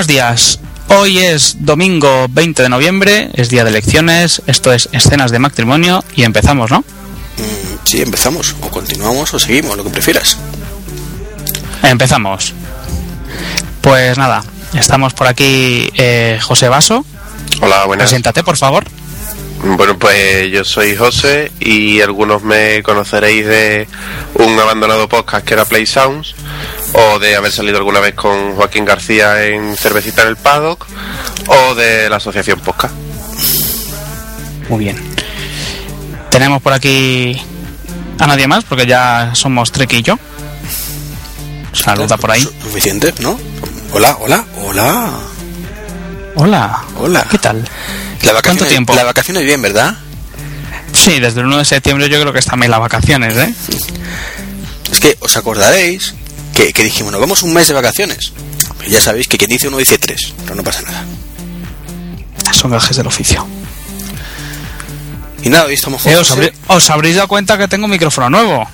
Buenos días. Hoy es domingo 20 de noviembre, es día de elecciones, esto es escenas de matrimonio y empezamos, ¿no? Mm, sí, empezamos. O continuamos o seguimos, lo que prefieras. Empezamos. Pues nada, estamos por aquí eh, José Vaso. Hola, buenas. Preséntate, por favor. Bueno, pues yo soy José y algunos me conoceréis de un abandonado podcast que era Play Sounds o de haber salido alguna vez con Joaquín García en Cervecita en el Paddock o de la Asociación Podcast. Muy bien. Tenemos por aquí a nadie más, porque ya somos Trek y yo. Saluda por ahí. Su- Suficiente, ¿no? Hola, hola, hola. Hola. Hola. ¿Qué tal? La vacación ¿Cuánto tiempo? La vacación es bien, ¿verdad? Sí, desde el 1 de septiembre yo creo que están bien las vacaciones, ¿eh? Es que os acordaréis que, que dijimos, nos vamos un mes de vacaciones. Ya sabéis que quien dice uno dice tres, pero no pasa nada. Son gajes del oficio. Y nada, hoy estamos Eh, os, habrí- os habréis dado cuenta que tengo un micrófono nuevo.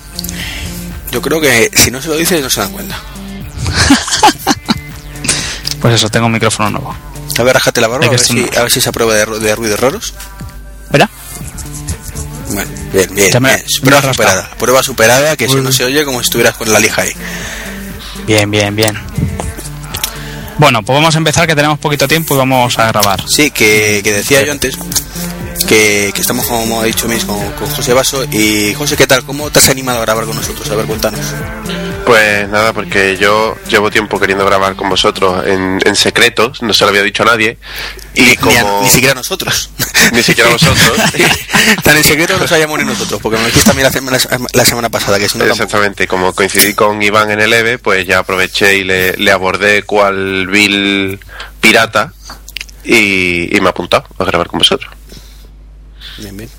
Yo creo que si no se lo dices no se dan cuenta. Pues eso, tengo un micrófono nuevo. A ver, rájate la barba, a ver, si, a ver si esa prueba de, de ruidos raros. ¿Verdad? Bueno, bien, bien. Me- Prueba superada. Prueba superada que si no se oye como si estuvieras con la lija ahí. Bien, bien, bien. Bueno, pues vamos a empezar que tenemos poquito tiempo y vamos a grabar. Sí, que, que decía yo antes que, que estamos, como ha dicho Miss, con, con José Vaso. Y José, ¿qué tal? ¿Cómo te has animado a grabar con nosotros? A ver, cuéntanos. Pues nada, porque yo llevo tiempo queriendo grabar con vosotros en, en secreto, no se lo había dicho a nadie. Y Ni, a- como... ni siquiera nosotros. Ni siquiera vosotros. Tan en secreto no sabíamos ni nosotros, porque me lo dijiste también la semana, la semana pasada, que si no tampoco. Exactamente, como coincidí con Iván en el EVE, pues ya aproveché y le, le abordé cual vil pirata y, y me ha apuntado a grabar con vosotros. Bien, bien.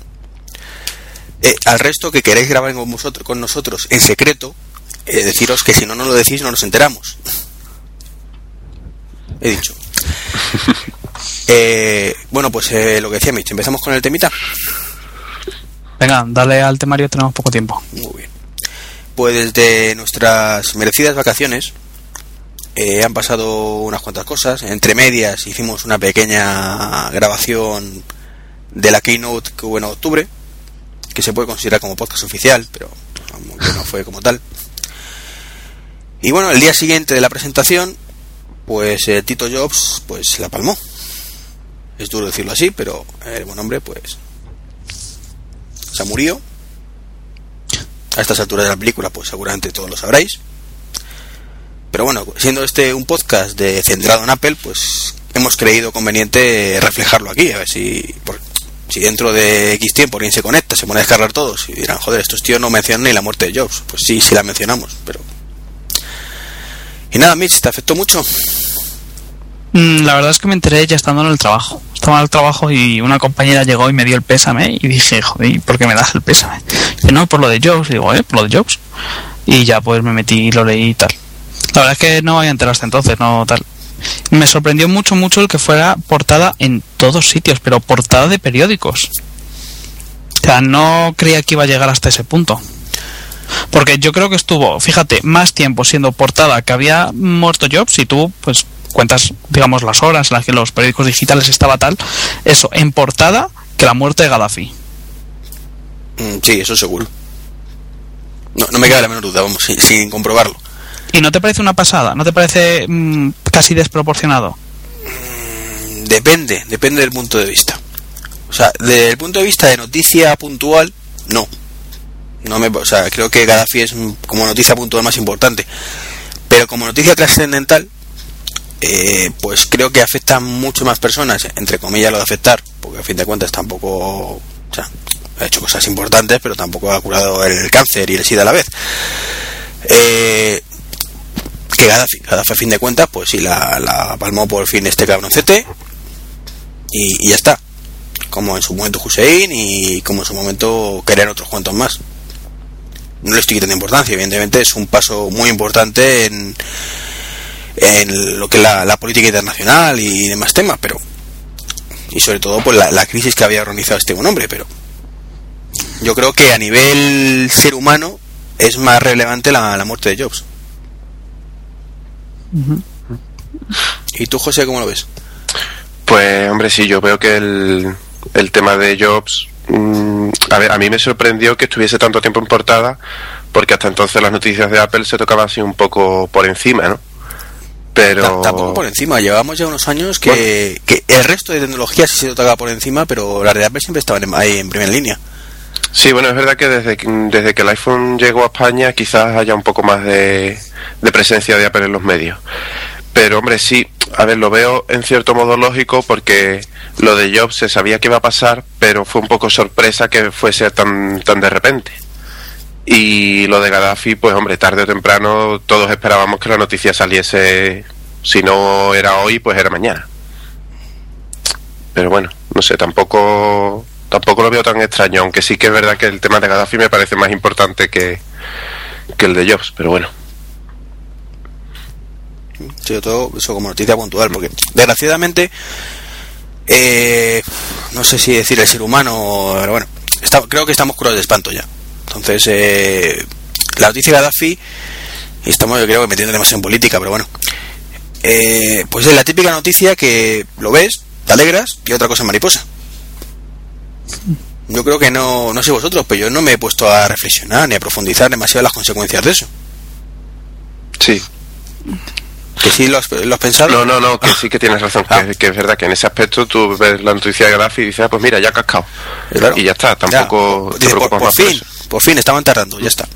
Eh, al resto que queréis grabar con, vosotros, con nosotros en secreto, eh, deciros que si no nos lo decís no nos enteramos. He dicho. Eh, bueno, pues eh, lo que decía Mitch, empezamos con el temita. Venga, dale al temario, tenemos poco tiempo. Muy bien. Pues desde nuestras merecidas vacaciones eh, han pasado unas cuantas cosas. Entre medias hicimos una pequeña grabación de la keynote que hubo en octubre, que se puede considerar como podcast oficial, pero no fue como tal. Y bueno, el día siguiente de la presentación, pues eh, Tito Jobs pues la palmó. Es duro decirlo así, pero el buen hombre pues se murió a estas alturas de la película, pues seguramente todos lo sabréis. Pero bueno, siendo este un podcast de centrado en Apple, pues hemos creído conveniente reflejarlo aquí, a ver si por- si dentro de X tiempo alguien se conecta, se pone a descargar todos y dirán, joder, estos tíos no mencionan ni la muerte de Jobs. Pues sí, sí la mencionamos, pero... Y nada, Mitch, ¿te afectó mucho? Mm, La verdad es que me enteré ya estando en el trabajo. Estaba en el trabajo y una compañera llegó y me dio el pésame y dije, joder, ¿y ¿por qué me das el pésame? Y no, por lo de Jobs. Digo, ¿eh? Por lo de Jobs. Y ya pues me metí y lo leí y tal. La verdad es que no había enterado hasta entonces, no tal. Me sorprendió mucho, mucho el que fuera portada en todos sitios, pero portada de periódicos. O sea, no creía que iba a llegar hasta ese punto. Porque yo creo que estuvo, fíjate, más tiempo siendo portada que había muerto Jobs y tú, pues, cuentas, digamos, las horas en las que los periódicos digitales estaba tal, eso, en portada que la muerte de Gaddafi. Mm, sí, eso seguro. No, no me queda la menor duda, vamos, sin, sin comprobarlo. ¿Y no te parece una pasada? ¿No te parece mm, casi desproporcionado? Mm, Depende, depende del punto de vista. O sea, desde el punto de vista de noticia puntual, no. No me, o sea, creo que Gaddafi es como noticia puntual más importante. Pero como noticia trascendental, eh, pues creo que afecta a mucho más personas, entre comillas lo de afectar, porque a fin de cuentas tampoco O sea, ha hecho cosas importantes, pero tampoco ha curado el cáncer y el SIDA a la vez. Eh, que Gaddafi, Gaddafi a fin de cuentas, pues sí, la, la palmó por fin este cabroncete y, y ya está. Como en su momento Hussein y como en su momento querían otros cuantos más. No le estoy quitando importancia, evidentemente es un paso muy importante en, en lo que es la, la política internacional y demás temas, pero y sobre todo pues la, la crisis que había organizado este buen hombre, pero yo creo que a nivel ser humano es más relevante la, la muerte de Jobs. ¿Y tú, José, cómo lo ves? Pues, hombre, sí, yo veo que el, el tema de Jobs. mm, a ver, a mí me sorprendió que estuviese tanto tiempo en portada, porque hasta entonces las noticias de Apple se tocaban así un poco por encima, ¿no? Pero. Ta- Tampoco por encima, llevamos ya unos años que, que el resto de tecnologías sí se tocaba por encima, pero las de Apple siempre estaban ahí en primera línea. Sí, bueno, es verdad que desde, que- desde que el iPhone llegó a España quizás haya un poco más de, de presencia de Apple en los medios. Pero hombre, sí, a ver, lo veo en cierto modo lógico porque lo de Jobs se sabía que iba a pasar, pero fue un poco sorpresa que fuese tan, tan de repente. Y lo de Gaddafi, pues hombre, tarde o temprano todos esperábamos que la noticia saliese, si no era hoy, pues era mañana. Pero bueno, no sé, tampoco tampoco lo veo tan extraño, aunque sí que es verdad que el tema de Gaddafi me parece más importante que, que el de Jobs, pero bueno. Sobre todo eso como noticia puntual, porque desgraciadamente, eh, no sé si decir el ser humano, pero bueno, está- creo que estamos curados de espanto ya. Entonces, eh, la noticia de Gaddafi, estamos yo creo que metiendo demasiado en política, pero bueno, eh, pues es la típica noticia que lo ves, te alegras y otra cosa mariposa. Yo creo que no, no sé vosotros, pero yo no me he puesto a reflexionar ni a profundizar demasiado las consecuencias de eso. Sí. Que sí lo has, lo has pensado. No, no, no, que sí que tienes razón, Ah. que, que es verdad que en ese aspecto tú ves la noticia de Gaddafi y dices, ah, pues mira, ya ha cascado. Claro. Y ya está, tampoco Ya, te dice, por, preocupas por más por fin, por fin, estaban tardando, ya está.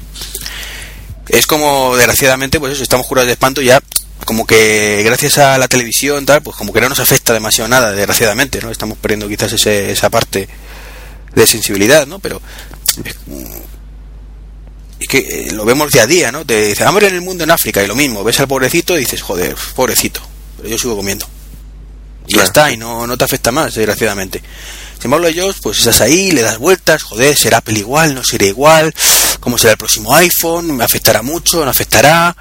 Es como, desgraciadamente, pues eso, estamos curados de espanto ya, como que gracias a la televisión, tal, pues como que no nos afecta demasiado nada, desgraciadamente, ¿no? Estamos perdiendo quizás ese, esa parte de sensibilidad, ¿no? Pero es, que eh, lo vemos día a día, ¿no? Te dice, hambre en el mundo en África, y lo mismo, ves al pobrecito y dices, joder, pobrecito, pero yo sigo comiendo. Y ya está, y no, no te afecta más, desgraciadamente. Sin embargo, ellos, pues estás ahí, le das vueltas, joder, será Apple igual, no será igual, cómo será el próximo iPhone, me afectará mucho, no afectará.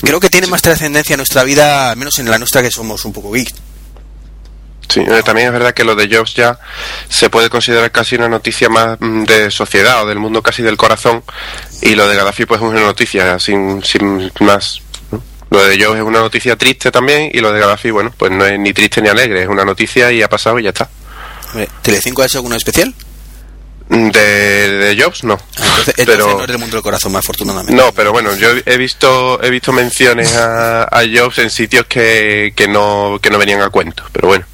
Creo que tiene más trascendencia en nuestra vida, al menos en la nuestra que somos un poco geek. Sí, eh, también es verdad que lo de Jobs ya se puede considerar casi una noticia más mm, de sociedad o del mundo casi del corazón y lo de Gaddafi pues es una noticia sin, sin más. ¿no? Lo de Jobs es una noticia triste también y lo de Gaddafi, bueno, pues no es ni triste ni alegre, es una noticia y ha pasado y ya está. ¿Telecinco ha hecho alguno especial? Mm, De, de Jobs no. Ah, Entonces, entonces Pero- no es del mundo del corazón, más afortunadamente. No, pero bueno, yo he visto he visto menciones a, a Jobs en sitios que, que no que no venían a cuento, pero bueno.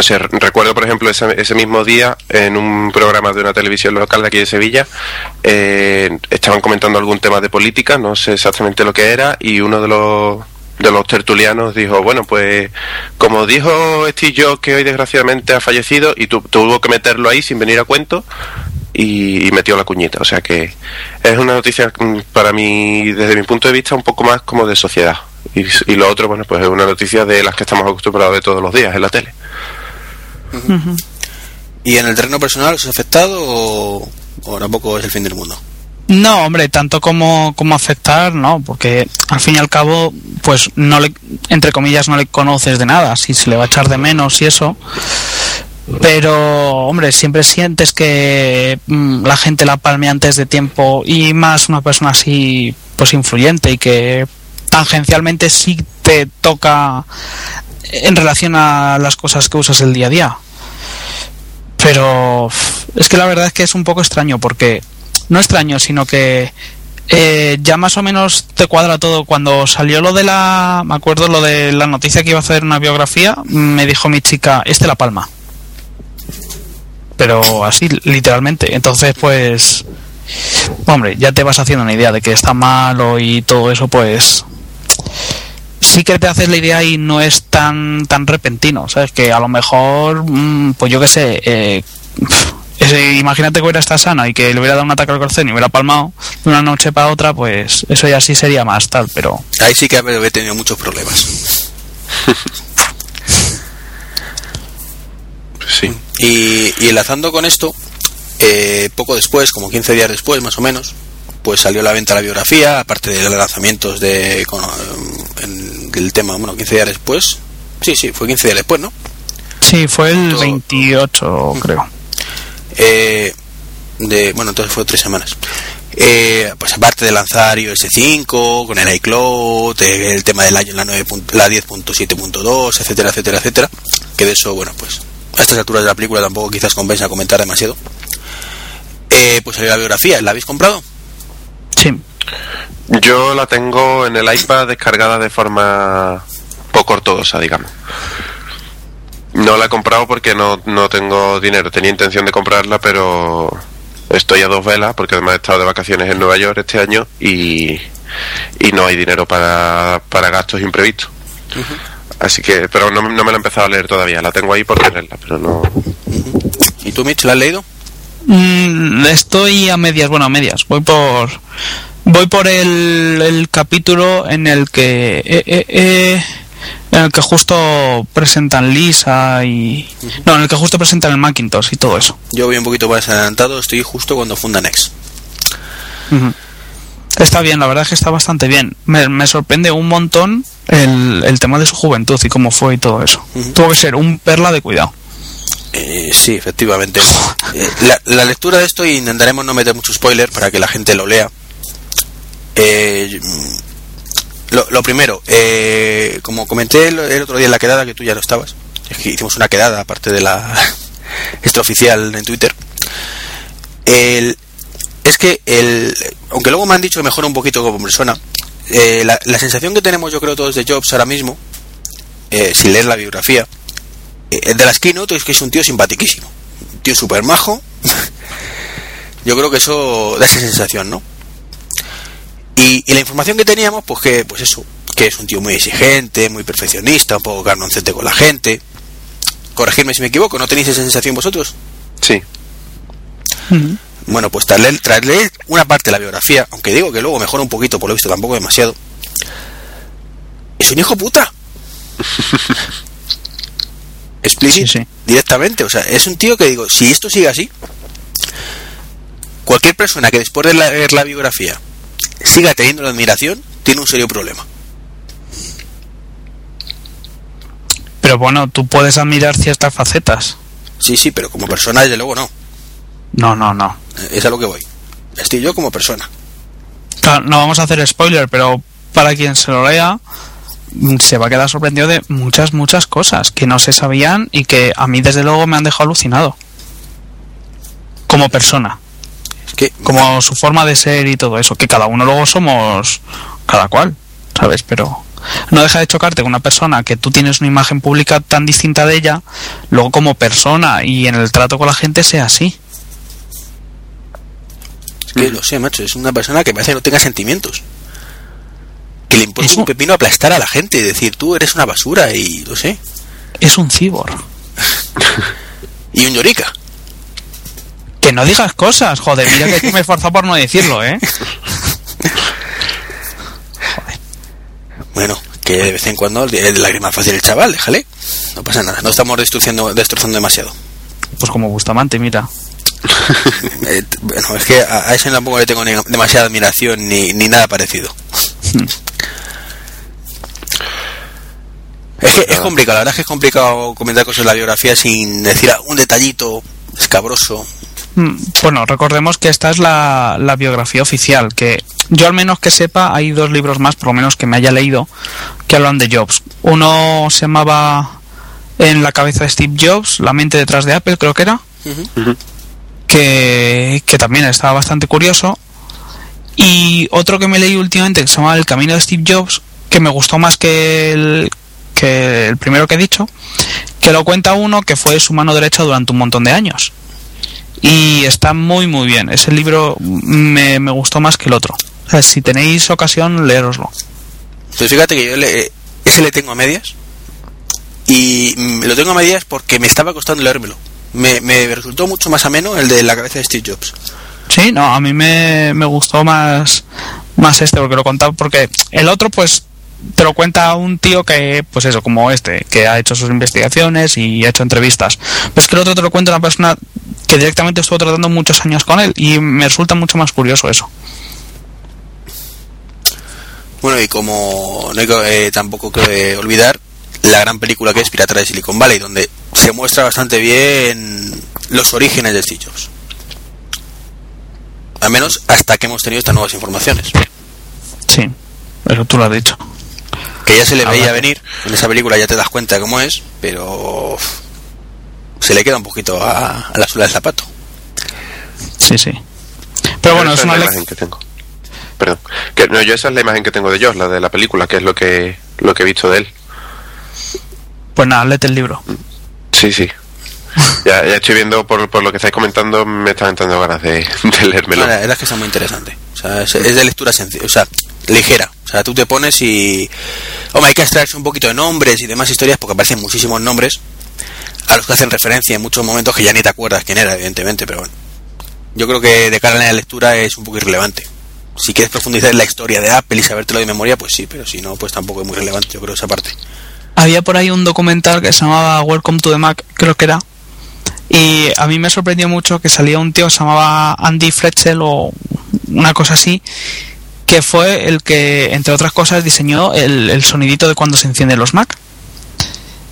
No sé, recuerdo por ejemplo ese, ese mismo día en un programa de una televisión local de aquí de Sevilla eh, estaban comentando algún tema de política, no sé exactamente lo que era y uno de los de los tertulianos dijo, bueno, pues como dijo Steve Jobs que hoy desgraciadamente ha fallecido y tu- tuvo que meterlo ahí sin venir a cuento y, metió la cuñita. O sea que es una noticia mm, para mí, desde mi punto de vista, un poco más como de sociedad. Y, y lo otro, bueno, pues es una noticia de las que estamos acostumbrados de todos los días en la tele. ¿Y en el terreno personal os ha afectado o, tampoco es el fin del mundo? No, hombre, tanto como, como afectar, no, porque al fin y al cabo, pues no le, entre comillas, no le conoces de nada, si se le va a echar de menos y eso. Pero, hombre, siempre sientes que mm, la gente la palme antes de tiempo y más una persona así, pues influyente y que tangencialmente sí te toca en relación a las cosas que usas el día a día. Pero es que la verdad es que es un poco extraño porque no extraño, sino que eh, ya más o menos te cuadra todo. Cuando salió lo de la, me acuerdo lo de la noticia que iba a hacer una biografía, me dijo mi chica, este la palma. Pero así, literalmente. Entonces, pues, hombre, ya te vas haciendo una idea de que está malo y todo eso, pues, sí que te haces la idea y no es tan tan repentino, ¿sabes? Que a lo mejor, mm, pues yo qué sé, eh, ese- imagínate que hubiera estado sano y que le hubiera dado un ataque al corazón y hubiera palmado de una noche para otra, pues eso ya sí sería más tal, pero Ahí sí que he tenido muchos problemas. Sí. Y, y enlazando con esto, eh, poco después, como 15 días después más o menos, pues salió a la venta la biografía, aparte de los lanzamientos de, con, en- del tema, bueno, 15 días después. Sí, sí, fue 15 días después, ¿no? sí, fue el Todo- 28, creo. Eh, de, bueno, entonces fue tres semanas. Eh, pues aparte de lanzar iOS 5, con el iCloud, eh, el tema del año, la, 9 punto- la 10.7.2, etcétera, etcétera, etcétera, que de eso, bueno, pues a estas alturas de la película tampoco quizás compensa comentar demasiado. Eh, pues salió la biografía, ¿la habéis comprado? Sí. Yo la tengo en el iPad descargada de forma poco ortodoxa, digamos. No la he comprado porque no, no tengo dinero. Tenía intención de comprarla, pero estoy a dos velas porque además he estado de vacaciones en Nueva York este año y, y no hay dinero para, para gastos imprevistos. Así que, pero no, no me la he empezado a leer todavía. La tengo ahí por tenerla, pero no. ¿Y tú, Mitch, la has leído? Mm, estoy a medias, bueno, a medias. Voy por voy por el, el capítulo en el que eh, eh, eh, en el que justo presentan Lisa y no, en el que justo presentan el Macintosh y todo eso. Yo voy un poquito más adelantado, estoy justo cuando funda Next. Ujú. Está bien, la verdad es que está bastante bien. Me, me sorprende un montón el, el tema de su juventud y cómo fue y todo eso. Tuvo que ser un perla de cuidado. Eh, sí, efectivamente. Eh, la, la lectura de esto, y intentaremos no meter mucho spoiler para que la gente lo lea. Eh, lo, primero, eh, como comenté el, otro día en la quedada, que tú ya no estabas, hicimos una quedada aparte de la extraoficial en Twitter. Es que, el, aunque luego me han dicho que mejora un poquito como persona, eh, la, sensación que tenemos, yo creo, todos de Jobs ahora mismo, eh, sin leer la biografía, eh, de las keynote es que es un tío simpaticísimo. Un tío súper majo. Yo creo que eso da esa sensación, ¿no? Y, y la información que teníamos, pues que, pues eso, que es un tío muy exigente, muy perfeccionista, un poco carnoncete con la gente. Corregirme si me equivoco, ¿no tenéis esa sensación vosotros? Sí. Bueno, pues tras leer, tras leer una parte de la biografía, aunque digo que luego mejora un poquito, por lo visto tampoco demasiado, es un hijo puta. Sí, sí. directamente. O sea, es un tío que digo, si esto sigue así, cualquier persona que después de leer la biografía siga teniendo la admiración, tiene un serio problema. Pero bueno, tú puedes admirar ciertas facetas. Sí, sí, pero como persona, desde luego no. No, no, no. Es a lo que voy. Estoy yo como persona. Claro, no vamos a hacer spoiler, pero para quien se lo lea, mm, se va a quedar sorprendido de muchas, muchas cosas que no se sabían y que a mí desde luego me han dejado alucinado. Como persona, que, como su forma de ser y todo eso, que cada uno luego somos cada cual, ¿sabes? Pero no deja de chocarte con una persona que tú tienes una imagen pública tan distinta de ella, luego como persona y en el trato con la gente sea así. Es que no sé, macho, es una persona que parece que no tenga sentimientos. Que le importa un pepino aplastar a la gente y decir, tú eres una basura y no sé. Es un cibor. Y un llorica. Que no digas cosas, joder, mira que tú me he esforzado por no decirlo, ¿eh? Bueno, que de vez en cuando lágrimas fácil el chaval, déjale. No pasa nada, no estamos destruyendo, destrozando demasiado. Pues como Bustamante, mira. Eh, bueno, es que a, a ese tampoco le tengo ni- demasiada admiración ni, ni nada parecido. Es que es complicado, la verdad es que es complicado comentar cosas de la biografía sin decir un detallito escabroso. Mm, Bueno, recordemos que esta es la, la biografía oficial, que yo al menos que sepa, hay dos libros más, por lo menos que me haya leído, que hablan de Jobs. Uno se llamaba En la cabeza de Steve Jobs, La mente detrás de Apple, creo que era, que, que también estaba bastante curioso. Y otro que me leí últimamente, que se llama El camino de Steve Jobs, que me gustó más que el, que el primero que he dicho, que lo cuenta uno que fue su mano derecha durante un montón de años. Y está muy muy bien. Ese libro me, me gustó más que el otro. O sea, si tenéis ocasión, leeroslo. Pues fíjate que yo le- ese le tengo a medias. Y mm, lo tengo a medias porque me estaba costando leérmelo. Me, me resultó mucho más ameno el de la cabeza de Steve Jobs. Sí, no, a mí me, me gustó más, más este porque lo contaba, porque el otro pues te lo cuenta un tío que, pues eso, como este, que ha hecho sus investigaciones y ha hecho entrevistas. Pero es que el otro te lo cuenta una persona que directamente estuvo tratando muchos años con él y me resulta mucho más curioso eso. Bueno, y como no hay que, eh, tampoco que olvidar la gran película que es Pirata de Silicon Valley, donde se muestra bastante bien los orígenes de Steve Jobs. Al menos hasta que hemos tenido estas nuevas informaciones. Sí, eso tú lo has dicho. Que ya se le veía venir, en esa película ya te das cuenta de cómo es, pero se le queda un poquito a, a la suela del zapato. Sí, sí. Pero bueno, esa es una la lec- imagen que tengo. Perdón. Que, no, yo esa es la imagen que tengo de Josh, la de la película, que es lo que lo que he visto de él. Pues nada, léete el libro. Sí, sí. Ya, ya estoy viendo por, por lo que estáis comentando, me están entrando ganas de, de leérmelo. No, la verdad es que está muy interesante. O sea, es, es de lectura sencilla, o sea, ligera. O sea, tú te pones y... Hombre, hay que extraerse un poquito de nombres y demás historias porque aparecen muchísimos nombres a los que hacen referencia en muchos momentos que ya ni te acuerdas quién era, evidentemente, pero bueno. Yo creo que de cara a la lectura es un poco irrelevante. Si quieres profundizar en la historia de Apple y sabértelo de memoria, pues sí, pero si no, pues tampoco es muy relevante, yo creo, esa parte. Había por ahí un documental que se llamaba Welcome to the Mac, creo que era. Y a mí me sorprendió mucho que salía un tío que se llamaba Andy Fletchell o una cosa así, que fue el que, entre otras cosas, diseñó el, sonidito de cuando se encienden los Mac.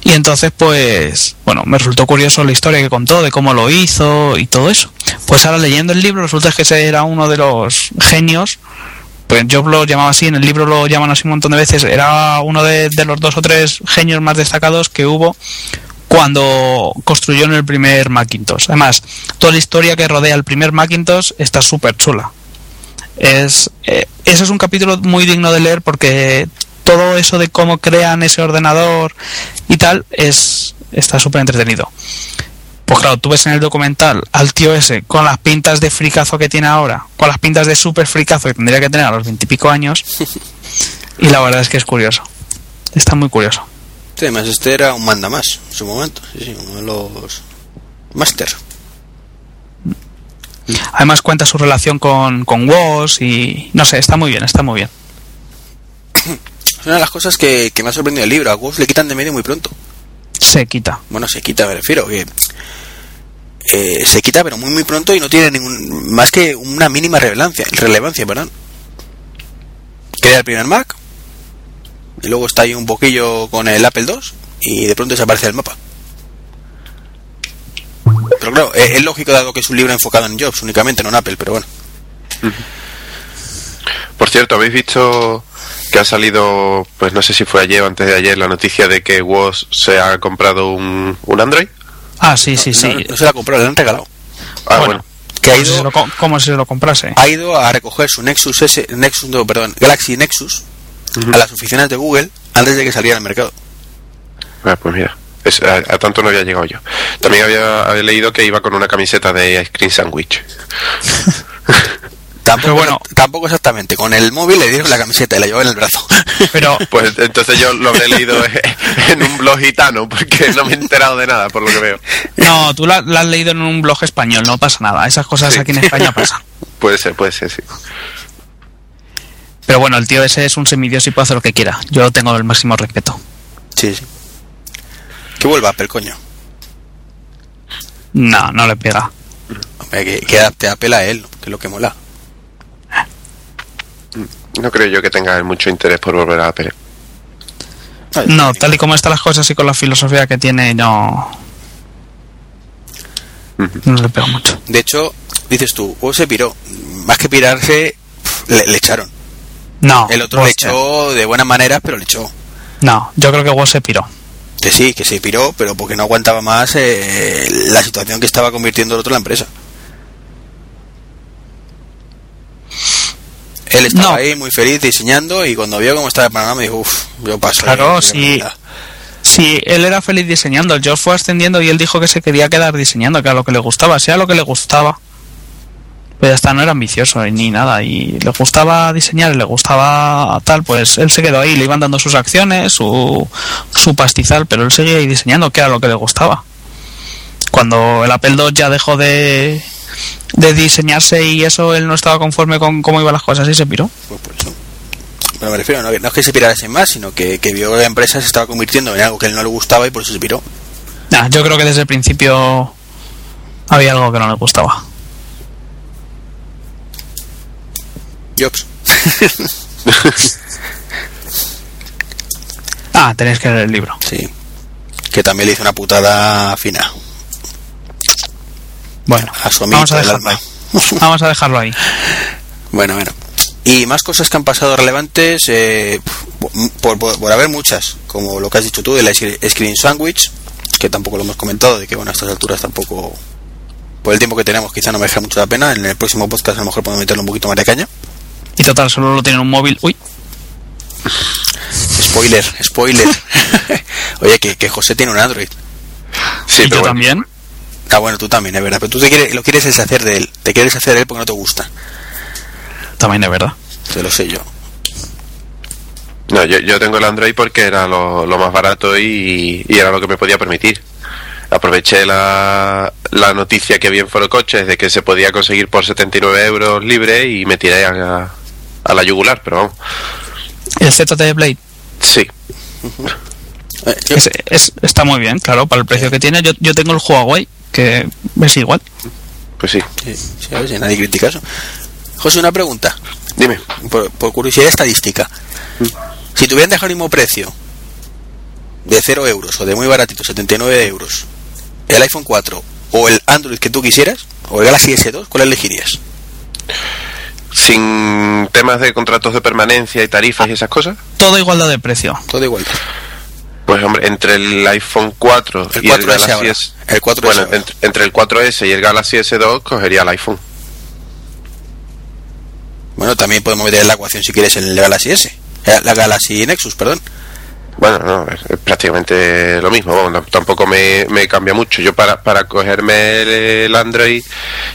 Y entonces, pues, bueno, me resultó curioso la historia que contó, de cómo lo hizo y todo eso. Pues ahora leyendo el libro, resulta que ese era uno de los genios pues yo lo llamaba así, en el libro lo llaman así un montón de veces, era uno de, los dos o tres genios más destacados que hubo cuando construyó el primer Macintosh. Además, toda la historia que rodea el primer Macintosh está súper chula. Es, eh, ese es un capítulo muy digno de leer porque todo eso de cómo crean ese ordenador y tal es está súper entretenido. Pues claro, tú ves en el documental al tío ese con las pintas de fricazo que tiene ahora, con las pintas de súper fricazo que tendría que tener a los veintipico años, y la verdad es que es curioso. Está muy curioso. Sí, además este era un manda más en su momento, sí, sí, uno de los máster. Además cuenta su relación con, con Woz y no sé, está muy bien, está muy bien. Es una de las cosas que, que me ha sorprendido el libro. A Woz le quitan de medio muy pronto. Se quita. Bueno, se quita, me refiero, que eh, se quita, pero muy muy pronto y no tiene ningún más que una mínima relevancia, relevancia, perdón. Crea el primer Mac y luego está ahí un poquillo con el Apple II y de pronto desaparece del mapa. Pero claro, es lógico dado que es un libro enfocado en Jobs únicamente, no en Apple, pero bueno. Por cierto, ¿habéis visto que ha salido, pues no sé si fue ayer o antes de ayer, la noticia de que Woz se ha comprado un, un Android? Ah, sí, sí, sí. No, no se la compró, le han regalado. Ah, Bueno. bueno. Que ha se ido, lo, si se lo comprase. ha ido a recoger su Nexus S, Nexus, no, perdón, Galaxy Nexus a las oficinas de Google antes de que saliera al mercado. Ah, pues mira, a, a tanto no había llegado yo. También había, había leído que iba con una camiseta de Ice Cream Sandwich. Tampoco, Pero bueno. tampoco exactamente. Con el móvil le dieron la camiseta y la llevó en el brazo. Pero Pues entonces yo lo habré leído en un blog gitano, porque no me he enterado de nada, por lo que veo. no, tú la, la has leído en un blog español, no pasa nada. Esas cosas Sí. aquí en España pasan. Puede ser, puede ser, sí. Pero bueno, el tío ese es un semidios y puede hacer lo que quiera. Yo tengo el máximo respeto. Sí, sí. Que vuelva Apple, coño. No, no le pega. Hombre, que, que adapte a Apple a él, que es lo que mola. No creo yo que tenga mucho interés por volver a Apple. No, tal y como están las cosas y con la filosofía que tiene, no, no le pega mucho. De hecho, dices tú, o se piró. Más que pirarse, le, le echaron. No, El otro le echó de buena manera, pero le echó. No, yo creo que Woz se piró. Que sí, que se piró, pero porque no aguantaba más eh, la situación que estaba convirtiendo el otro la empresa. Él estaba No. ahí muy feliz diseñando y cuando vio cómo estaba el panorama dijo, uff, yo paso. Claro, sí. mira". Sí, él era feliz diseñando. El George fue ascendiendo y él dijo que se quería quedar diseñando, que era lo que le gustaba, sea lo que le gustaba. Pues ya está, no era ambicioso ni nada. Y le gustaba diseñar, le gustaba tal, pues él se quedó ahí, le iban dando sus acciones, su, su pastizal, pero él seguía ahí diseñando, que era lo que le gustaba. Cuando el Apple II ya dejó de, de diseñarse y eso, él no estaba conforme con cómo iban las cosas y se piró. Pues por eso. Bueno, me refiero, no, no es que se pirara sin más, sino que, que vio que la empresa se estaba convirtiendo en algo que él no le gustaba y por eso se piró. Nah, yo creo que desde el principio había algo que no le gustaba. Jobs. Ah, tenéis que leer el libro. Sí. Que también le hizo una putada fina Bueno, a su vamos a dejarlo ahí. Vamos a dejarlo ahí. Bueno, bueno. Y más cosas que han pasado relevantes, eh, por, por- por haber muchas, como lo que has dicho tú del Screen Sandwich, que tampoco lo hemos comentado, de que bueno, a estas alturas tampoco, por el tiempo que tenemos, quizá no merezca mucho la pena. En el próximo podcast a lo mejor podemos meterle un poquito más de caña. Y total, solo lo tienen un móvil. Uy, Spoiler, spoiler. Oye, que, que José tiene un Android. Sí, y yo pero bueno, también. Ah, bueno, tú también, es verdad. Pero tú te quieres, lo quieres deshacer de él. Te quieres deshacer de él porque no te gusta. También es verdad. Te lo sé yo. No, yo, yo tengo el Android porque era lo, lo más barato y, y era lo que me podía permitir. Aproveché la, la noticia que vi en Foro Coches de que se podía conseguir por 79 euros libre y me tiré a, a la yugular, pero vamos. El ZT Blade Sí, Eh, es- es- está muy bien, claro, para el precio que tiene. Yo, yo tengo el Huawei, que es igual. pues sí. sí, sí, a ver si nadie critica eso. José, una pregunta. Dime. por, por curiosidad estadística, si tuvieran dejado el mismo precio de 0 euros o de muy baratito, 79 euros, el iPhone 4 o el Android que tú quisieras, o el Galaxy S2, ¿cuál elegirías? Sin temas de contratos de permanencia y tarifas y esas cosas, Todo igualdad de precio. Todo igual. pues hombre, entre el iPhone 4 El y el 4S Galaxy ahora. S... El 4S bueno, entre, entre el 4S y el Galaxy S2 cogería el iPhone. Bueno, también podemos meter la ecuación si quieres en el Galaxy S, eh, la Galaxy Nexus, perdón. Bueno, no, es, prácticamente lo mismo, vamos, no- tampoco me, cambia mucho. Yo para, para cogerme el, el Android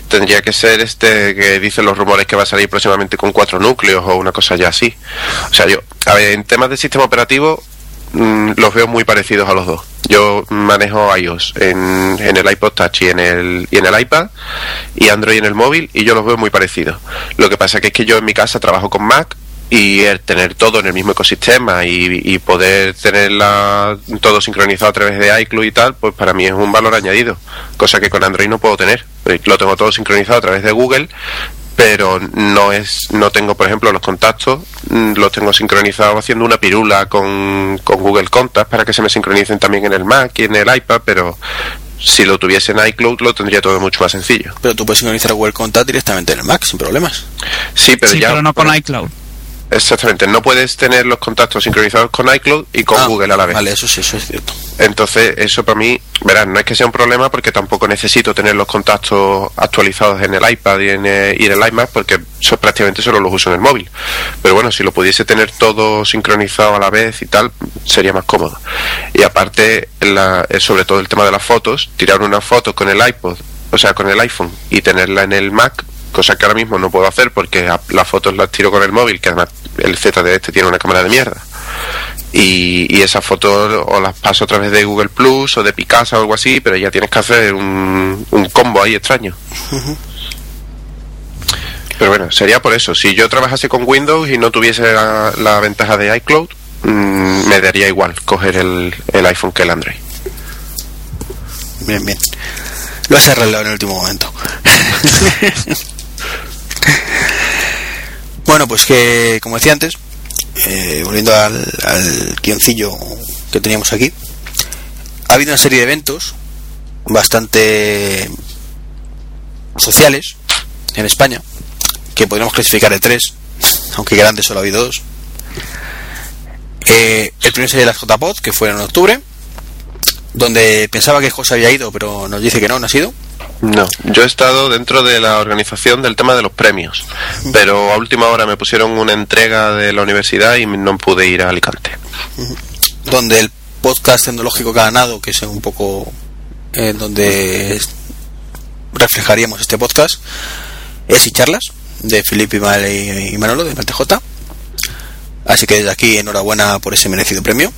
tendría que ser este que dicen los rumores que va a salir próximamente con cuatro núcleos o una cosa ya así. O sea, yo, a ver, en temas de sistema operativo mm, los veo muy parecidos a los dos. Yo manejo iOS en, en el iPod Touch y en el, y en el iPad y Android en el móvil y yo los veo muy parecidos. Lo que pasa que es que yo en mi casa trabajo con Mac y el tener todo en el mismo ecosistema y, y poder tenerla todo sincronizado a través de iCloud y tal, pues para mí es un valor añadido, cosa que con Android no puedo tener. Eh, Lo tengo todo sincronizado a través de Google, pero no es no tengo, por ejemplo, los contactos, mm, los tengo sincronizados haciendo una pirula con, con Google Contacts para que se me sincronicen también en el Mac y en el iPad, pero si lo tuviese en iCloud lo tendría todo mucho más sencillo. Pero tú puedes sincronizar Google Contact directamente en el Mac, sin problemas. Sí, pero sí, ya pero no con iCloud. Exactamente, no puedes tener los contactos sincronizados con iCloud y con Ah, Google a la vez. Vale, eso sí, eso es cierto. Entonces, eso para mí, verás, no es que sea un problema porque tampoco necesito tener los contactos actualizados en el iPad y en el, y en el iMac porque eso prácticamente solo los uso en el móvil. Pero bueno, si lo pudiese tener todo sincronizado a la vez y tal, sería más cómodo. Y aparte, la- eh, sobre todo el tema de las fotos, tirar una foto con el iPod, o sea, con el iPhone y tenerla en el Mac, cosa que ahora mismo no puedo hacer porque las fotos las tiro con el móvil, que además el Z de este tiene una cámara de mierda y, y esas fotos o las paso a través de Google Plus o de Picasa o algo así, pero ya tienes que hacer un, un combo ahí extraño. Pero bueno, sería por eso. Si yo trabajase con Windows y no tuviese la, la ventaja de iCloud, mm, me daría igual coger el, el iPhone que el Android. Bien, bien. Lo has arreglado en el último momento. bueno, pues que, como decía antes, eh, volviendo al, al guioncillo que teníamos aquí, ha habido una serie de eventos bastante sociales en España, que podríamos clasificar de tres, aunque grandes solo ha habido dos. Eh, el primero sería las JPod, que fue en octubre, donde pensaba que José había ido, pero nos dice que no, no ha sido. No, yo he estado dentro de la organización del tema de los premios, pero a última hora me pusieron una entrega de la universidad y no pude ir a Alicante. Donde el podcast tecnológico que ha ganado, que es un poco en donde reflejaríamos este podcast, es y charlas de Felipe y Manolo de MalTJ. Así que desde aquí enhorabuena por ese merecido premio.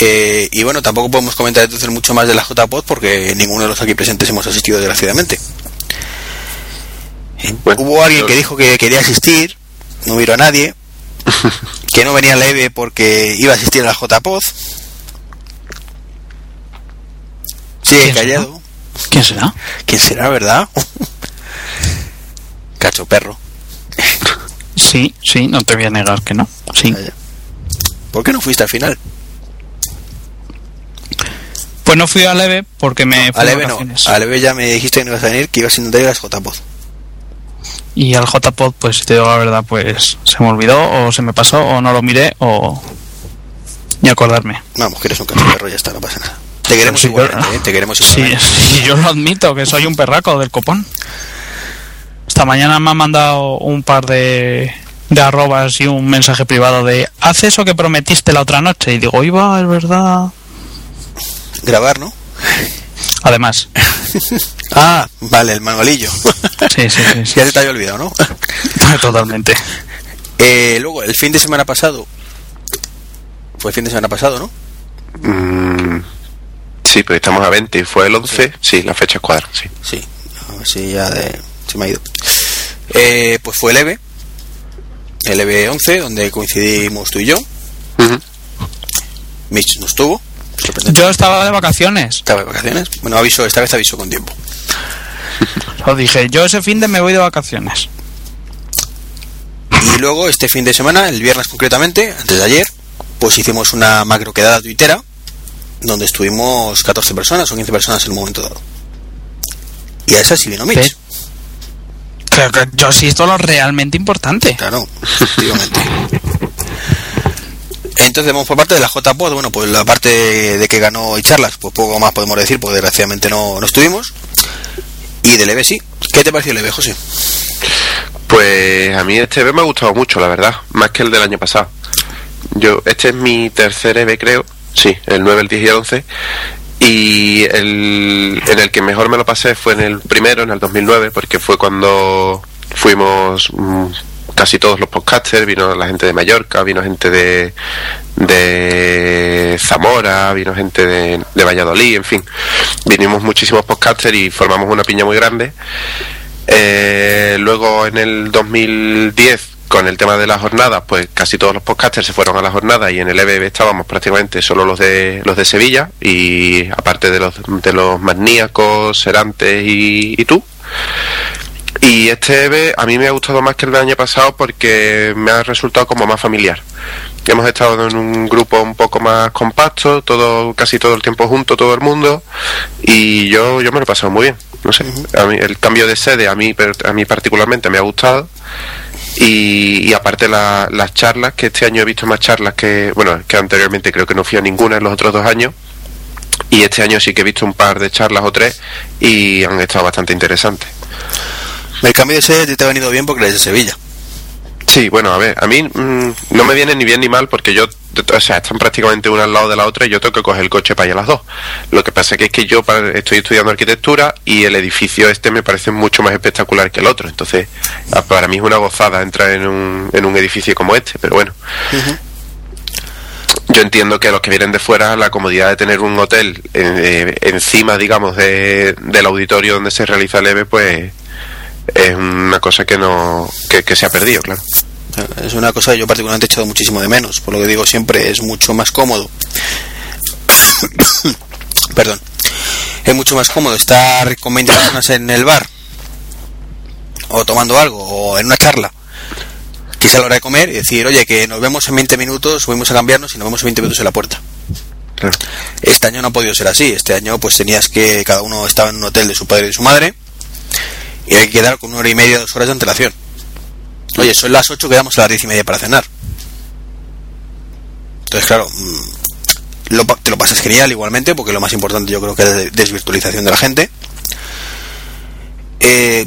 Eh, y bueno, tampoco podemos comentar entonces mucho más de la JPod porque ninguno de los aquí presentes hemos asistido desgraciadamente. Bueno, Hubo alguien yo- que dijo que quería asistir, no vino a nadie, que no venía a la EVE porque iba a asistir a la JPod. Sigue callado. ¿Quién será? ¿Quién será, verdad? Cacho perro. Sí, sí, no te voy a negar que no. Sí. ¿Por qué no fuiste al final? Pues no fui a Leve porque me fui de EVE no. vacaciones. Al EVE ya me dijiste que no ibas a venir, que ibas a intentar ir a las JPod. Y al JPod, pues si te digo la verdad, pues se me olvidó o se me pasó o no lo miré o ni acordarme. Vamos, que eres un perro, ya está, no pasa nada. Te queremos Sí, igualmente, yo- ¿eh? Te queremos igualmente. sí, yo lo admito, que soy un perraco del copón. Esta mañana me han mandado un par de, de arrobas y un mensaje privado de haz eso que prometiste la otra noche. Y digo, iba, es verdad. Grabar, ¿no? Además, Ah, vale, el manualillo. sí, sí, sí, sí. ya se te había olvidado, ¿no? totalmente. Eh, luego, el fin de semana pasado. Fue el fin de semana pasado, ¿no? Mm, sí, pues estamos a 20. ¿Fue el 11? Sí, la fecha cuadra, sí. Sí, a ver si ya de- se me ha ido. Eh, pues fue el EVE, el EVE 11, donde coincidimos tú y yo. Mitch no estuvo. Yo estaba de vacaciones. Estaba de vacaciones. Bueno, aviso, esta vez aviso con tiempo. Os dije, yo ese fin de me voy de vacaciones. Y luego, este fin de semana, el viernes concretamente, antes de ayer, pues hicimos una macro quedada tuitera, donde estuvimos 14 personas o 15 personas en un momento dado. Y a esa sí vino Mitch. Ve. Claro que yo asisto a lo realmente importante. Claro, efectivamente. Entonces vamos por parte de la JPod, bueno, pues la parte de que ganó y charlas, pues poco más podemos decir, porque desgraciadamente no, no estuvimos. Y del EVE sí. ¿Qué te pareció el EVE, José? Pues a mí este EVE me ha gustado mucho, la verdad, más que el del año pasado. Yo, este es mi tercer EVE, creo. Sí, el 9, el 10 y el 11. Y el, en el que mejor me lo pasé fue en el primero, en el 2009, porque fue cuando fuimos mm, casi todos los podcasters, vino la gente de Mallorca, vino gente de, de Zamora, vino gente de, de Valladolid, en fin. Vinimos muchísimos podcasters y formamos una piña muy grande. Eh, luego en el 2010, con el tema de las jornadas, pues casi todos los podcasters se fueron a la jornada y en el EBB estábamos prácticamente solo los de los de Sevilla y aparte de los de los magníacos, Serantes y, y tú. Y este EVE a mí me ha gustado más que el del año pasado porque me ha resultado como más familiar. Hemos estado en un grupo un poco más compacto, todo casi todo el tiempo junto, todo el mundo, y yo, yo me lo he pasado muy bien. No sé, a mí, el cambio de sede a mí, a mí particularmente me ha gustado. Y, y aparte la- las charlas, que este año he visto más charlas que, bueno, que anteriormente creo que no fui a ninguna en los otros dos años. Y este año sí que he visto un par de charlas o tres y han estado bastante interesantes. El cambio de sede te ha venido bien porque eres de Sevilla. Sí, bueno, a ver, a mí mm, no me viene ni bien ni mal porque yo, o sea, están prácticamente una al lado de la otra y yo tengo que coger el coche para ir a las dos. Lo que pasa que es que yo para- estoy estudiando arquitectura y el edificio este me parece mucho más espectacular que el otro. Entonces, para mí es una gozada entrar en un, en un edificio como este, pero bueno. Yo entiendo que los que vienen de fuera la comodidad de tener un hotel eh, encima, digamos, de, del auditorio donde se realiza el EVE, pues es una cosa que no que, que se ha perdido, claro. Es una cosa que yo particularmente he echado muchísimo de menos. Por lo que digo siempre, es mucho más cómodo. Perdón. Es mucho más cómodo estar con 20 personas en el bar o tomando algo o en una charla que sea la hora de comer y decir, oye, que nos vemos en 20 minutos, subimos a cambiarnos y nos vemos en 20 minutos en la puerta. Claro. Este año no ha podido ser así. Este año pues tenías que, cada uno estaba en un hotel de su padre y de su madre y hay que quedar con una hora y media, dos horas de antelación. Oye, son las 8, quedamos a las 10 y media para cenar. Entonces, claro, mm, te lo pasas genial igualmente, porque lo más importante yo creo que es la desvirtualización de la gente. Eh,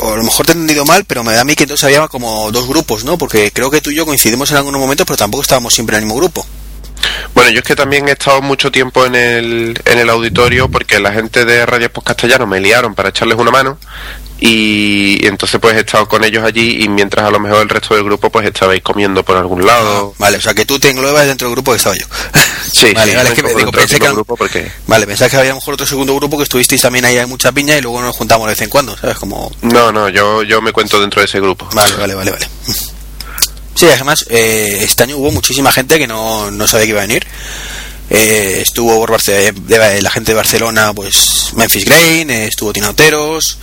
a lo mejor te he entendido mal, pero me da a mí que entonces había como dos grupos, ¿no? Porque creo que tú y yo coincidimos en algunos momentos, pero tampoco estábamos siempre en el mismo grupo. Bueno, yo es que también he estado mucho tiempo en el, en el auditorio porque la gente de Radio Post Castellano me liaron para echarles una mano y, y entonces pues he estado con ellos allí y mientras a lo mejor el resto del grupo pues estabais comiendo por algún lado. Vale, o sea que tú te englobas dentro del grupo que estaba yo. Sí, vale, sí, vale, es que me- digo, pensé que, grupo porque vale, pensaba que había a lo mejor otro segundo grupo que estuvisteis también ahí en mucha piña y luego nos juntamos de vez en cuando, ¿sabes? Como... no, no, yo, yo me cuento dentro de ese grupo. Vale, vale, vale, vale. Sí, además, eh, este año hubo muchísima gente que no, no sabía que iba a venir. Eh, estuvo por Barce- de- la gente de Barcelona, pues Memphis Grain, eh, estuvo Tina Oteros,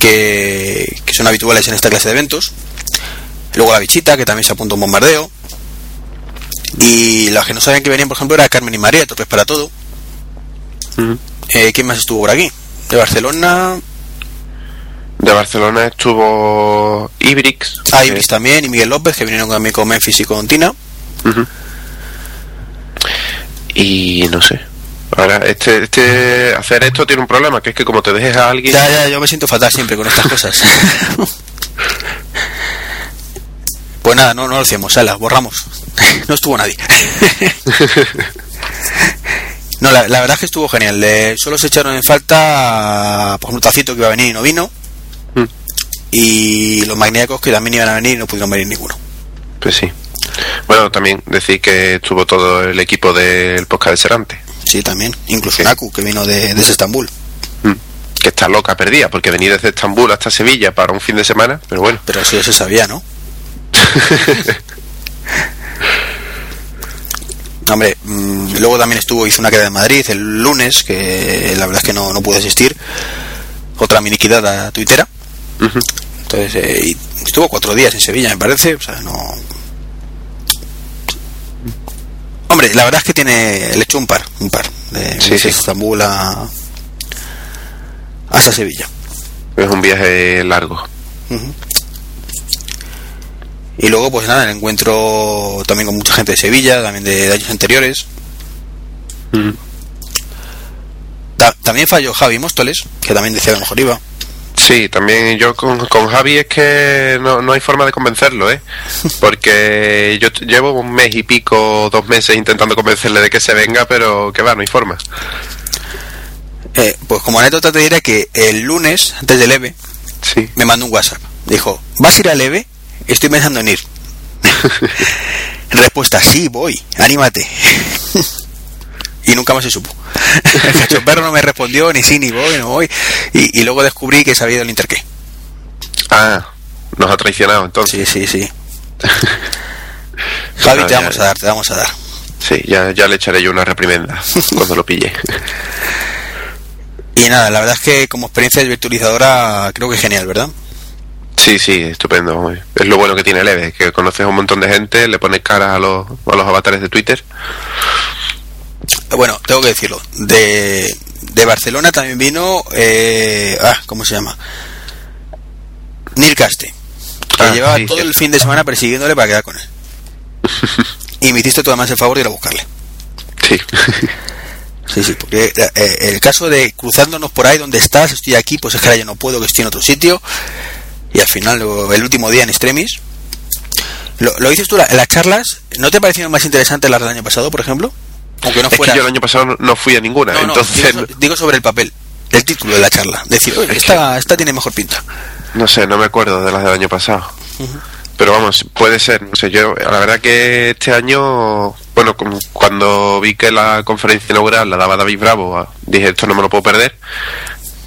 que, que son habituales en esta clase de eventos. Luego la bichita, que también se apuntó un bombardeo. Y los que no sabían que venían, por ejemplo, era Carmen y María, Torres para todo. Eh, ¿Quién más estuvo por aquí? De Barcelona, De Barcelona estuvo Ibrix. ah, Ibris también, y Miguel López, que vinieron también con Memphis y con Tina. Y no sé. Ahora, este, este, hacer esto tiene un problema, que es que como te dejes a alguien... Ya, ya, yo me siento fatal siempre con estas cosas. pues nada, no, no lo hacemos, las borramos. no estuvo nadie. no, la, la verdad es que estuvo genial. Eh, solo se echaron en falta, por ejemplo, Tacito que iba a venir y no vino. Y los magníacos que también iban a venir y no pudieron venir ninguno. Pues sí. Bueno, también decir que estuvo todo el equipo del podcast de Serante. Sí, también. Incluso Sí. Naku, que vino de, desde Estambul. Mm, Que está loca perdida, porque venir desde Estambul hasta Sevilla para un fin de semana, pero bueno. Pero eso ya se sabía, ¿no? Hombre, mm, luego también estuvo, hizo una queda en Madrid el lunes, que la verdad es que no, no pude asistir. Otra miniquidad a Entonces, eh, y estuvo cuatro días en Sevilla, me parece. O sea, no. Hombre, la verdad es que tiene. Le echó un par, un par. De Sí, sí. Estambul a. hasta Sevilla. Es un viaje largo. Y luego, pues nada, el encuentro también con mucha gente de Sevilla, también de, de años anteriores. Ta- también falló Javi Móstoles, que también decía que a lo mejor iba. Sí, también yo con, con Javi es que no, no hay forma de convencerlo, ¿eh? Porque yo llevo un mes y pico, dos meses intentando convencerle de que se venga, pero que va, no hay forma. Eh, pues como anécdota te diré que el lunes, antes del EVE, Sí. me mandó un WhatsApp. Dijo, ¿vas a ir al EVE? Estoy pensando en ir. Respuesta, sí, voy, anímate. y nunca más se supo. El cachoperro no me respondió, ni sí, ni voy, no voy. Y, y luego descubrí que se había ido al Interqué. Ah, nos ha traicionado entonces. Sí, sí, sí. Javi, No, te ya- vamos a dar, te vamos a dar. Sí, ya, ya le echaré yo una reprimenda cuando lo pille. Y nada, la verdad es que como experiencia virtualizadora creo que es genial, ¿verdad? Sí, sí, estupendo. Es lo bueno que tiene el EVE, que conoces a un montón de gente, le pones cara a los, a los avatares de Twitter. Bueno, tengo que decirlo. De, de Barcelona también vino, eh, ah, ¿cómo se llama? Neil Caste, que Ah, llevaba sí, todo sí. el fin de semana persiguiéndole para quedar con él. y me hiciste tú además el favor de ir a buscarle. Sí. Sí, sí, porque eh, el caso de cruzándonos por ahí donde estás, estoy aquí, pues es que ahora yo no puedo, que estoy en otro sitio. Y al final, el último día en extremis. Lo, lo dices tú, la- las charlas, ¿no te parecieron más interesantes las del año pasado, por ejemplo? Aunque no es fuera. que yo el año pasado no, fui a ninguna, No, no, entonces digo, so- digo sobre el papel, el título de la charla. Decir, oye, esta, esta tiene mejor pinta. no sé, no me acuerdo de las del año pasado. Pero vamos, puede ser, no sé, yo, la verdad que este año, bueno, como cuando vi que la conferencia inaugural la daba David Bravo, ah, dije esto no me lo puedo perder.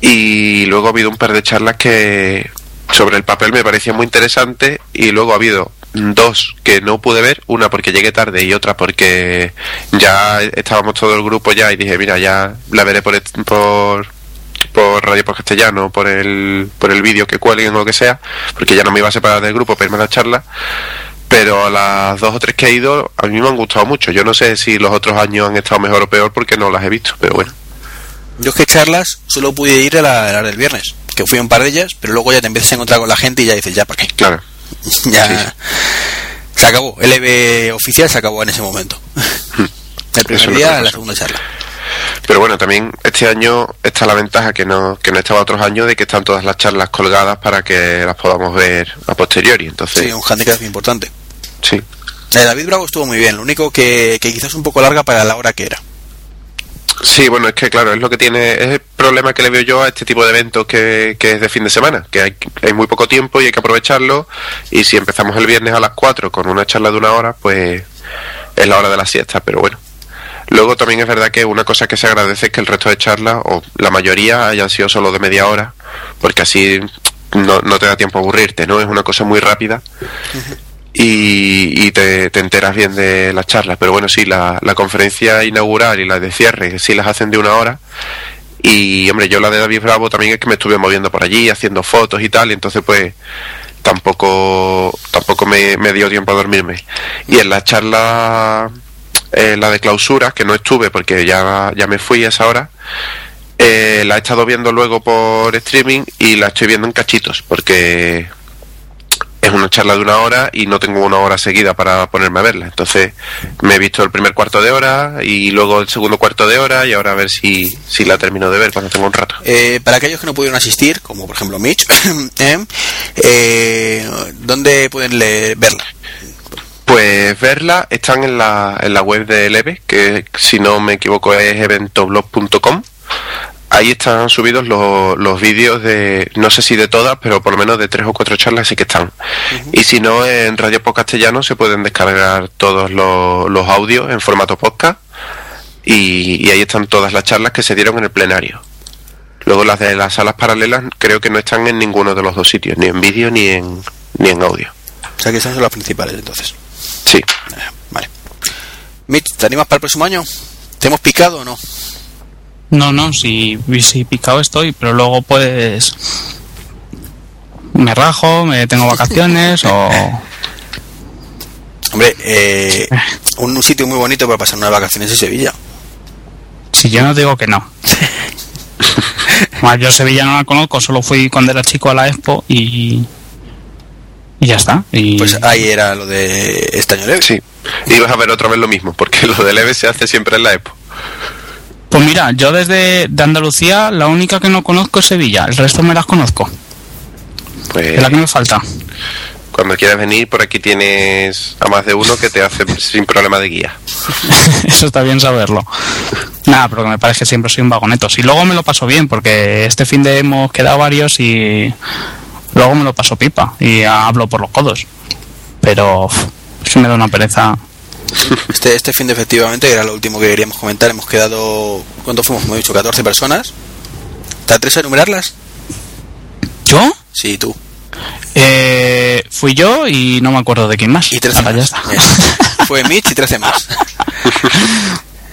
Y luego ha habido un par de charlas que sobre el papel me parecían muy interesantes y luego ha habido dos que no pude ver, una porque llegué tarde y otra porque ya estábamos todo el grupo ya y dije, mira, ya la veré por, por, por Radio por Castellano, por el, por el vídeo que cuelguen o lo que sea, porque ya no me iba a separar del grupo para irme a la charla. Pero las dos o tres que he ido, a mí me han gustado mucho. Yo no sé si los otros años han estado mejor o peor porque no las he visto, pero bueno. Yo es que charlas solo pude ir a la, a la del viernes, que fui a un par de ellas, pero luego ya te empiezas a encontrar con la gente y ya dices, ya, ¿para qué? Claro. ya Sí, se acabó. El EV oficial se acabó en ese momento. el primer Eso día, la segunda charla. Pero bueno, también este año está la ventaja que no, que no estaba otros años de que están todas las charlas colgadas para que las podamos ver a posteriori. Entonces, Sí, un handicap importante. sí. Eh, David Bravo estuvo muy bien, lo único que, que quizás un poco larga para la hora que era. Sí, bueno, es que claro, es lo que tiene, es el problema que le veo yo a este tipo de eventos que, que es de fin de semana, que hay, hay muy poco tiempo y hay que aprovecharlo, y si empezamos el viernes a las 4 con una charla de una hora, pues es la hora de la siesta, pero bueno. Luego también es verdad que una cosa que se agradece es que el resto de charlas, o la mayoría, hayan sido solo de media hora, porque así no, no te da tiempo a aburrirte, ¿no? Es una cosa muy rápida y, te, te enteras bien de las charlas. Pero bueno, sí, la, la conferencia inaugural y la de cierre sí las hacen de una hora. Y hombre, yo la de David Bravo también es que me estuve moviendo por allí, haciendo fotos y tal, y entonces pues tampoco tampoco me, me dio tiempo a dormirme. Y en la charla, eh, la de clausura, que no estuve porque ya, ya me fui a esa hora, eh, la he estado viendo luego por streaming y la estoy viendo en cachitos, porque es una charla de una hora y no tengo una hora seguida para ponerme a verla. Entonces me he visto el primer cuarto de hora y luego el segundo cuarto de hora y ahora a ver si, si la termino de ver cuando tengo un rato. Eh, para aquellos que no pudieron asistir, como por ejemplo Mitch, eh, eh, ¿dónde pueden leer- verla? Pues verla están en la, en la web de Leve, que si no me equivoco es eventoblog.com. Ahí están subidos los, los vídeos de, no sé si de todas, pero por lo menos de tres o cuatro charlas sí que están. Y si no, en Radio Podcast Castellano se pueden descargar todos los, los audios en formato podcast y, y ahí están todas las charlas que se dieron en el plenario. Luego las de las salas paralelas creo que no están en ninguno de los dos sitios, ni en vídeo ni en, ni en audio. O sea que esas son las principales entonces. Sí. Eh, Vale. Mitch, ¿te animas para el próximo año? ¿Te hemos picado o no? No, no, si, si picado estoy, pero luego pues me rajo, me tengo vacaciones o Hombre, eh, un, sitio muy bonito para pasar unas vacaciones es Sevilla. si yo no digo que no. Yo Sevilla no la conozco, solo fui cuando era chico a la Expo y y ya está. Y Pues ahí era lo de Estaño Leve. Sí, y vas a ver otra vez lo mismo, porque lo de leve se hace siempre en la EPO. Pues mira, yo desde de Andalucía la única que no conozco es Sevilla, el resto me las conozco. Pues Es la que me falta. cuando quieras venir, por aquí tienes a más de uno que te hace sin problema de guía. Eso está bien saberlo. Nada, pero me parece que siempre soy un vagoneto. Y luego me lo paso bien, porque este fin de hemos quedado varios y luego me lo paso pipa y hablo por los codos. Pero eso me da una pereza. Este, este fin de efectivamente, era lo último que queríamos comentar, hemos quedado, ¿cuánto fuimos? Como he dicho, 14 personas. ¿Te atreves a enumerarlas? ¿Yo? Sí, tú. Eh, fui yo y no me acuerdo de quién más. Y 13 Ahora ya más. está. Bien. Fue Mitch y 13 más.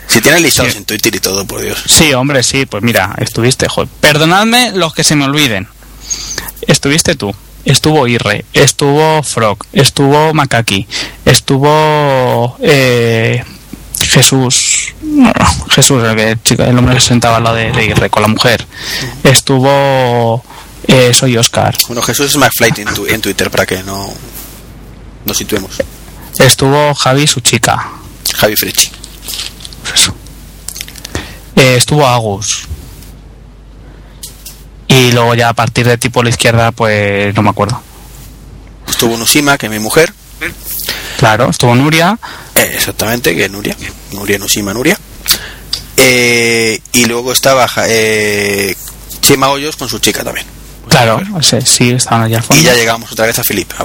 si tienes listados Sí. en Twitter y todo, por Dios. Sí, hombre, sí, pues mira, estuviste, joder. Perdonadme los que se me olviden. Estuviste tú, estuvo Irre, estuvo Frog, estuvo Makaki, estuvo eh, Jesús, no, no, Jesús, el, que, chico, el hombre que se sentaba al lado de, de Irre con la mujer. Estuvo eh, Soy Oscar, Bueno, Jesús es McFlight en, tu- en Twitter para que no nos situemos. estuvo Javi, su chica. Javi Frichi. Pues eso. Eh, estuvo Agus. Y luego ya a partir de tipo la izquierda, pues no me acuerdo. Estuvo Nusima, que es mi mujer. Claro, estuvo Nuria. Eh, exactamente, que es Nuria. Nuria, Nusima, Nuria. Eh, y luego estaba eh, Chema Hoyos con su chica también. Claro, ese, sí, estaban allá al fondo. Y ya llegamos otra vez a Felipe, a.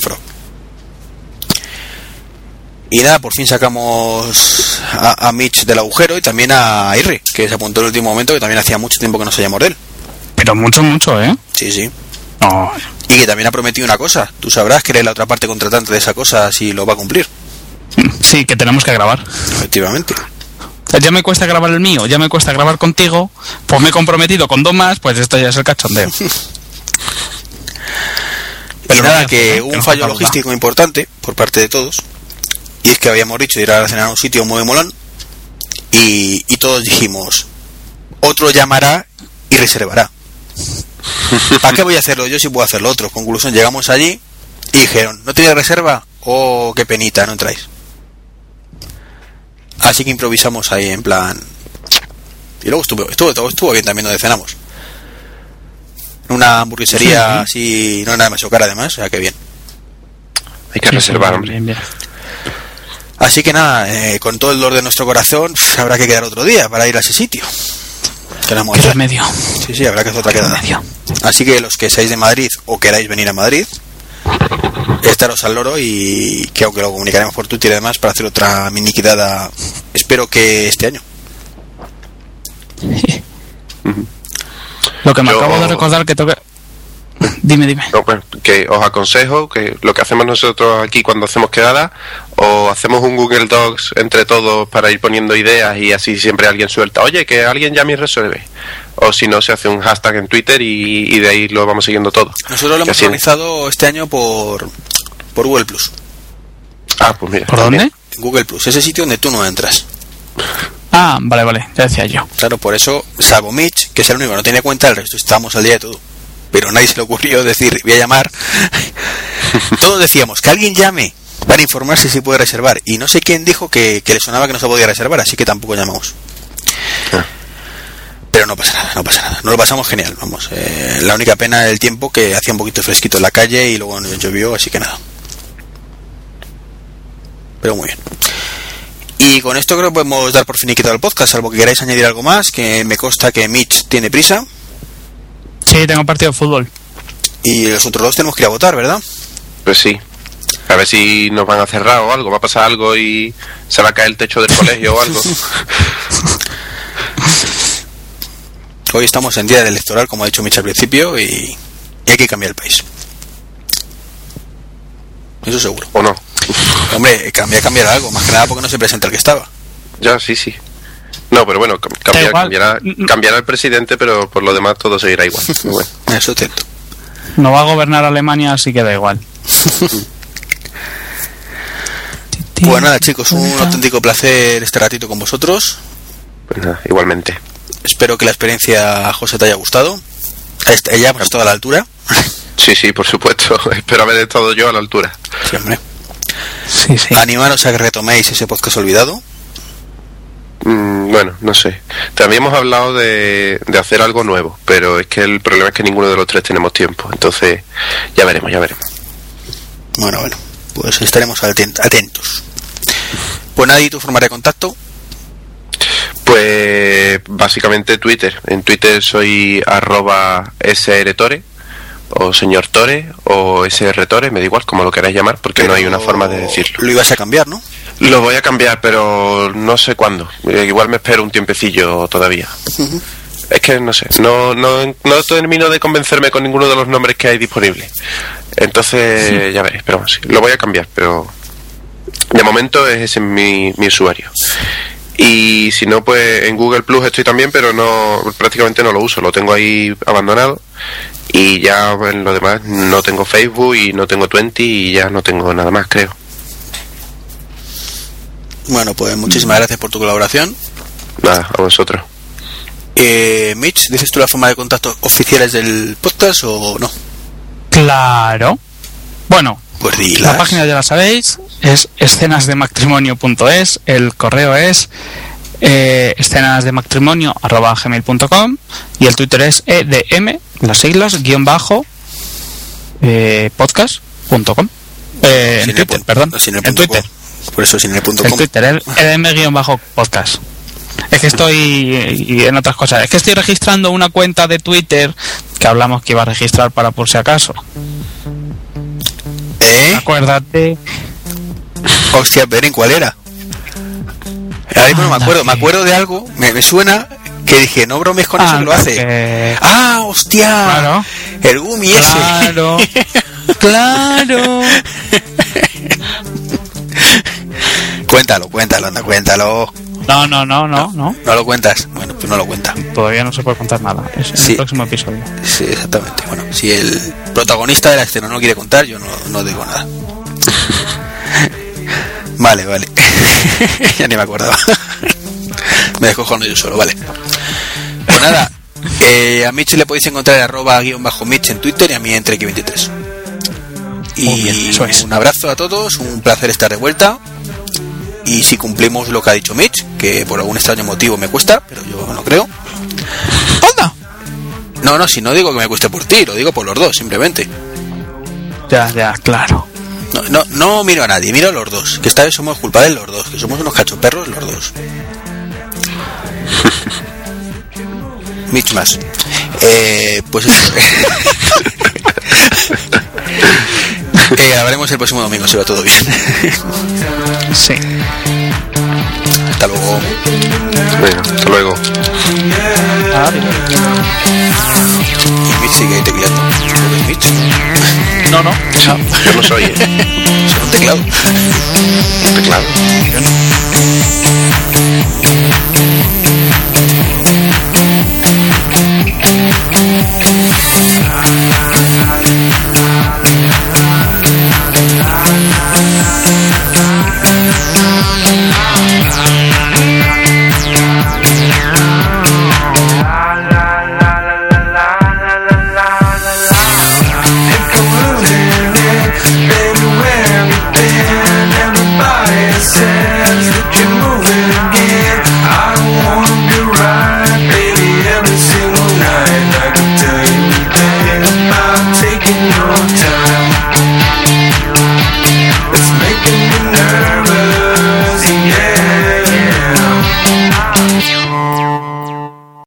Y nada, por fin sacamos a, a Mitch del agujero y también a Irri, que se apuntó en el último momento, que también hacía mucho tiempo que no sabíamos de él. Pero mucho, mucho, ¿eh? Sí, sí. No, Y que también ha prometido una cosa. Tú sabrás que eres la otra parte contratante de esa cosa si lo va a cumplir. sí, que tenemos que grabar. Efectivamente. Ya me cuesta grabar el mío, ya me cuesta grabar contigo, pues me he comprometido con dos más, pues esto ya es el cachondeo. y Pero nada, no, que hubo no un fallo logístico importante por parte de todos. Y es que habíamos dicho ir a cenar a un sitio muy molón. Y, y todos dijimos, otro llamará y reservará. ¿Para qué voy a hacerlo yo si puedo hacerlo otro? Conclusión, llegamos allí y dijeron, ¿no tenéis reserva? Oh, qué penita, no entráis. Así que improvisamos ahí en plan... Y luego estuvo, estuvo, todo estuvo bien también donde cenamos. En una hamburguesería así, no era nada demasiado cara además, o sea que bien. Hay que Sí, reservar, hombre. bien, bien. Así que nada, eh, con todo el dolor de nuestro corazón, habrá que quedar otro día para ir a ese sitio. Que ido. remedio. Sí, sí, habrá que hacer otra quedada. remedio. Así que los que seáis de Madrid o queráis venir a Madrid, estaros al loro y que aunque lo comunicaremos por Twitter y demás para hacer otra mini quedada, espero que este año. Lo que me Yo- acabo de recordar que toque. Dime, dime. No, pues, que os aconsejo que lo que hacemos nosotros aquí cuando hacemos quedadas, o hacemos un Google Docs entre todos para ir poniendo ideas y así siempre alguien suelta, oye, que alguien llame y resuelve. O si no, se hace un hashtag en Twitter y, y de ahí lo vamos siguiendo todo. Nosotros lo Que hemos así- organizado este año por, por Google Plus. Ah, pues mira. ¿Por también. dónde? Google Plus, ese sitio donde tú no entras. Ah, vale, vale, ya decía yo. Claro, por eso, salvo Mitch, que es el único que no tiene cuenta, el resto estamos al día de todo. Pero nadie se le ocurrió decir, voy a llamar. Todos decíamos, que alguien llame para informarse si puede reservar. Y no sé quién dijo que, que le sonaba que no se podía reservar, así que tampoco llamamos. Ah. Pero no pasa nada, no pasa nada. Nos lo pasamos genial, vamos. Eh, la única pena el tiempo que hacía un poquito fresquito en la calle y luego llovió, así que nada. Pero muy bien. Y con esto creo que podemos dar por finiquitado el podcast, salvo que queráis añadir algo más, que me consta que Mitch tiene prisa Sí, tengo partido de fútbol. y los otros dos tenemos que ir a votar, ¿verdad? Pues sí. A ver si nos van a cerrar o algo, va a pasar algo y se va a caer el techo del colegio o algo. Hoy estamos en día electoral, como ha dicho Mitch al principio, y, y hay que cambiar el país. Eso seguro. ¿O no? Hombre, cambia, cambiar algo, más que nada porque no se presenta el que estaba. Ya, sí, sí. No, pero bueno, cam- cambiar- cambiará, Mm, cambiará el presidente, pero por lo demás todo seguirá igual. Bueno. Eso es cierto. No va a gobernar Alemania, así que da igual. Pues nada, chicos, un auténtico placer este ratito con vosotros. Pues nada, igualmente. Espero que la experiencia, José, te haya gustado. Ya hemos estado a la altura. Sí, sí, por supuesto. Espero haber estado yo a la altura. Siempre. Sí, sí. Animaros a que retoméis ese podcast olvidado. Mm, bueno, no sé. También hemos hablado de, de hacer algo nuevo, pero es que el problema es que ninguno de los tres tenemos tiempo. Entonces, ya veremos, ya veremos. Bueno, bueno, pues estaremos aten- atentos. Pues nadie tu forma de contacto. Pues básicamente Twitter. En Twitter soy arroba srtore o señor Tore o srtore, me da igual como lo queráis llamar, porque no hay una forma de decirlo. Lo ibas a cambiar, ¿no? Lo voy a cambiar, pero no sé cuándo. Eh, igual me espero un tiempecillo todavía. Es que no sé, no, no, no termino de convencerme con ninguno de los nombres que hay disponibles. Entonces, ya veréis, pero sí, lo voy a cambiar, pero de momento es ese mi, mi usuario. Y si no, pues en Google Plus estoy también, pero no prácticamente no lo uso, lo tengo ahí abandonado. Y ya en lo demás no tengo Facebook y no tengo Twenty y ya no tengo nada más, creo. Bueno, pues muchísimas gracias por tu colaboración. Nada, a vosotros. Eh, Mitch, ¿dices tú la forma de contacto oficiales del podcast o no? Claro. Bueno, Pues la página ya la sabéis, es escenasdematrimonio.es, el correo es eh, escenasdematrimonio.gmail.com y el Twitter es edm, las siglas, guion bajo, eh, podcast.com. Eh, en Twitter, perdón. en Twitter. com. Por eso sin el punto El com. Twitter, edm-podcast. Es que estoy y en otras cosas. Es que estoy registrando una cuenta de Twitter que hablamos que iba a registrar para por si acaso. ¿Eh? Acuérdate. Hostia, Beren, ¿cuál era? Ahora mismo no me acuerdo. Me acuerdo de algo, me, me suena que dije, no bromes con eso que lo hace. que- ¡Ah, hostia! Claro. El Gumi ese. Claro. cuéntalo, cuéntalo, anda, cuéntalo. No, no, no, no, no. ¿No lo cuentas? Bueno, pues no lo cuenta. Todavía no se puede contar nada. Es Sí. el próximo episodio. Sí, exactamente. Bueno, si el protagonista de la escena no quiere contar, yo no, no digo nada. vale, vale. ya ni me acordaba. me descojono yo solo, vale. Pues nada, eh, a Mitch le podéis encontrar en arroba guion bajo Mitch en Twitter y a mí en Trek23. Y Muy bien, eso es. un abrazo a todos, un placer estar de vuelta. Y si cumplimos lo que ha dicho Mitch, que por algún extraño motivo me cuesta, pero yo no creo. ¡Anda! No, no, si no digo que me cueste por ti, lo digo por los dos, simplemente. Ya, ya, claro. No, no, no miro a nadie, miro a los dos. Que esta vez somos culpables los dos, que somos unos cachoperros los dos. Mitch más. Eh, pues eso. que grabaremos el próximo domingo si va todo bien. sí. Hasta luego. Bueno, hasta luego. Ah, y Mitch sigue tecleando. Mitch? No, no. Ah. Yo no soy. ¿eh? Un teclado. ¿Un teclado? Yo no.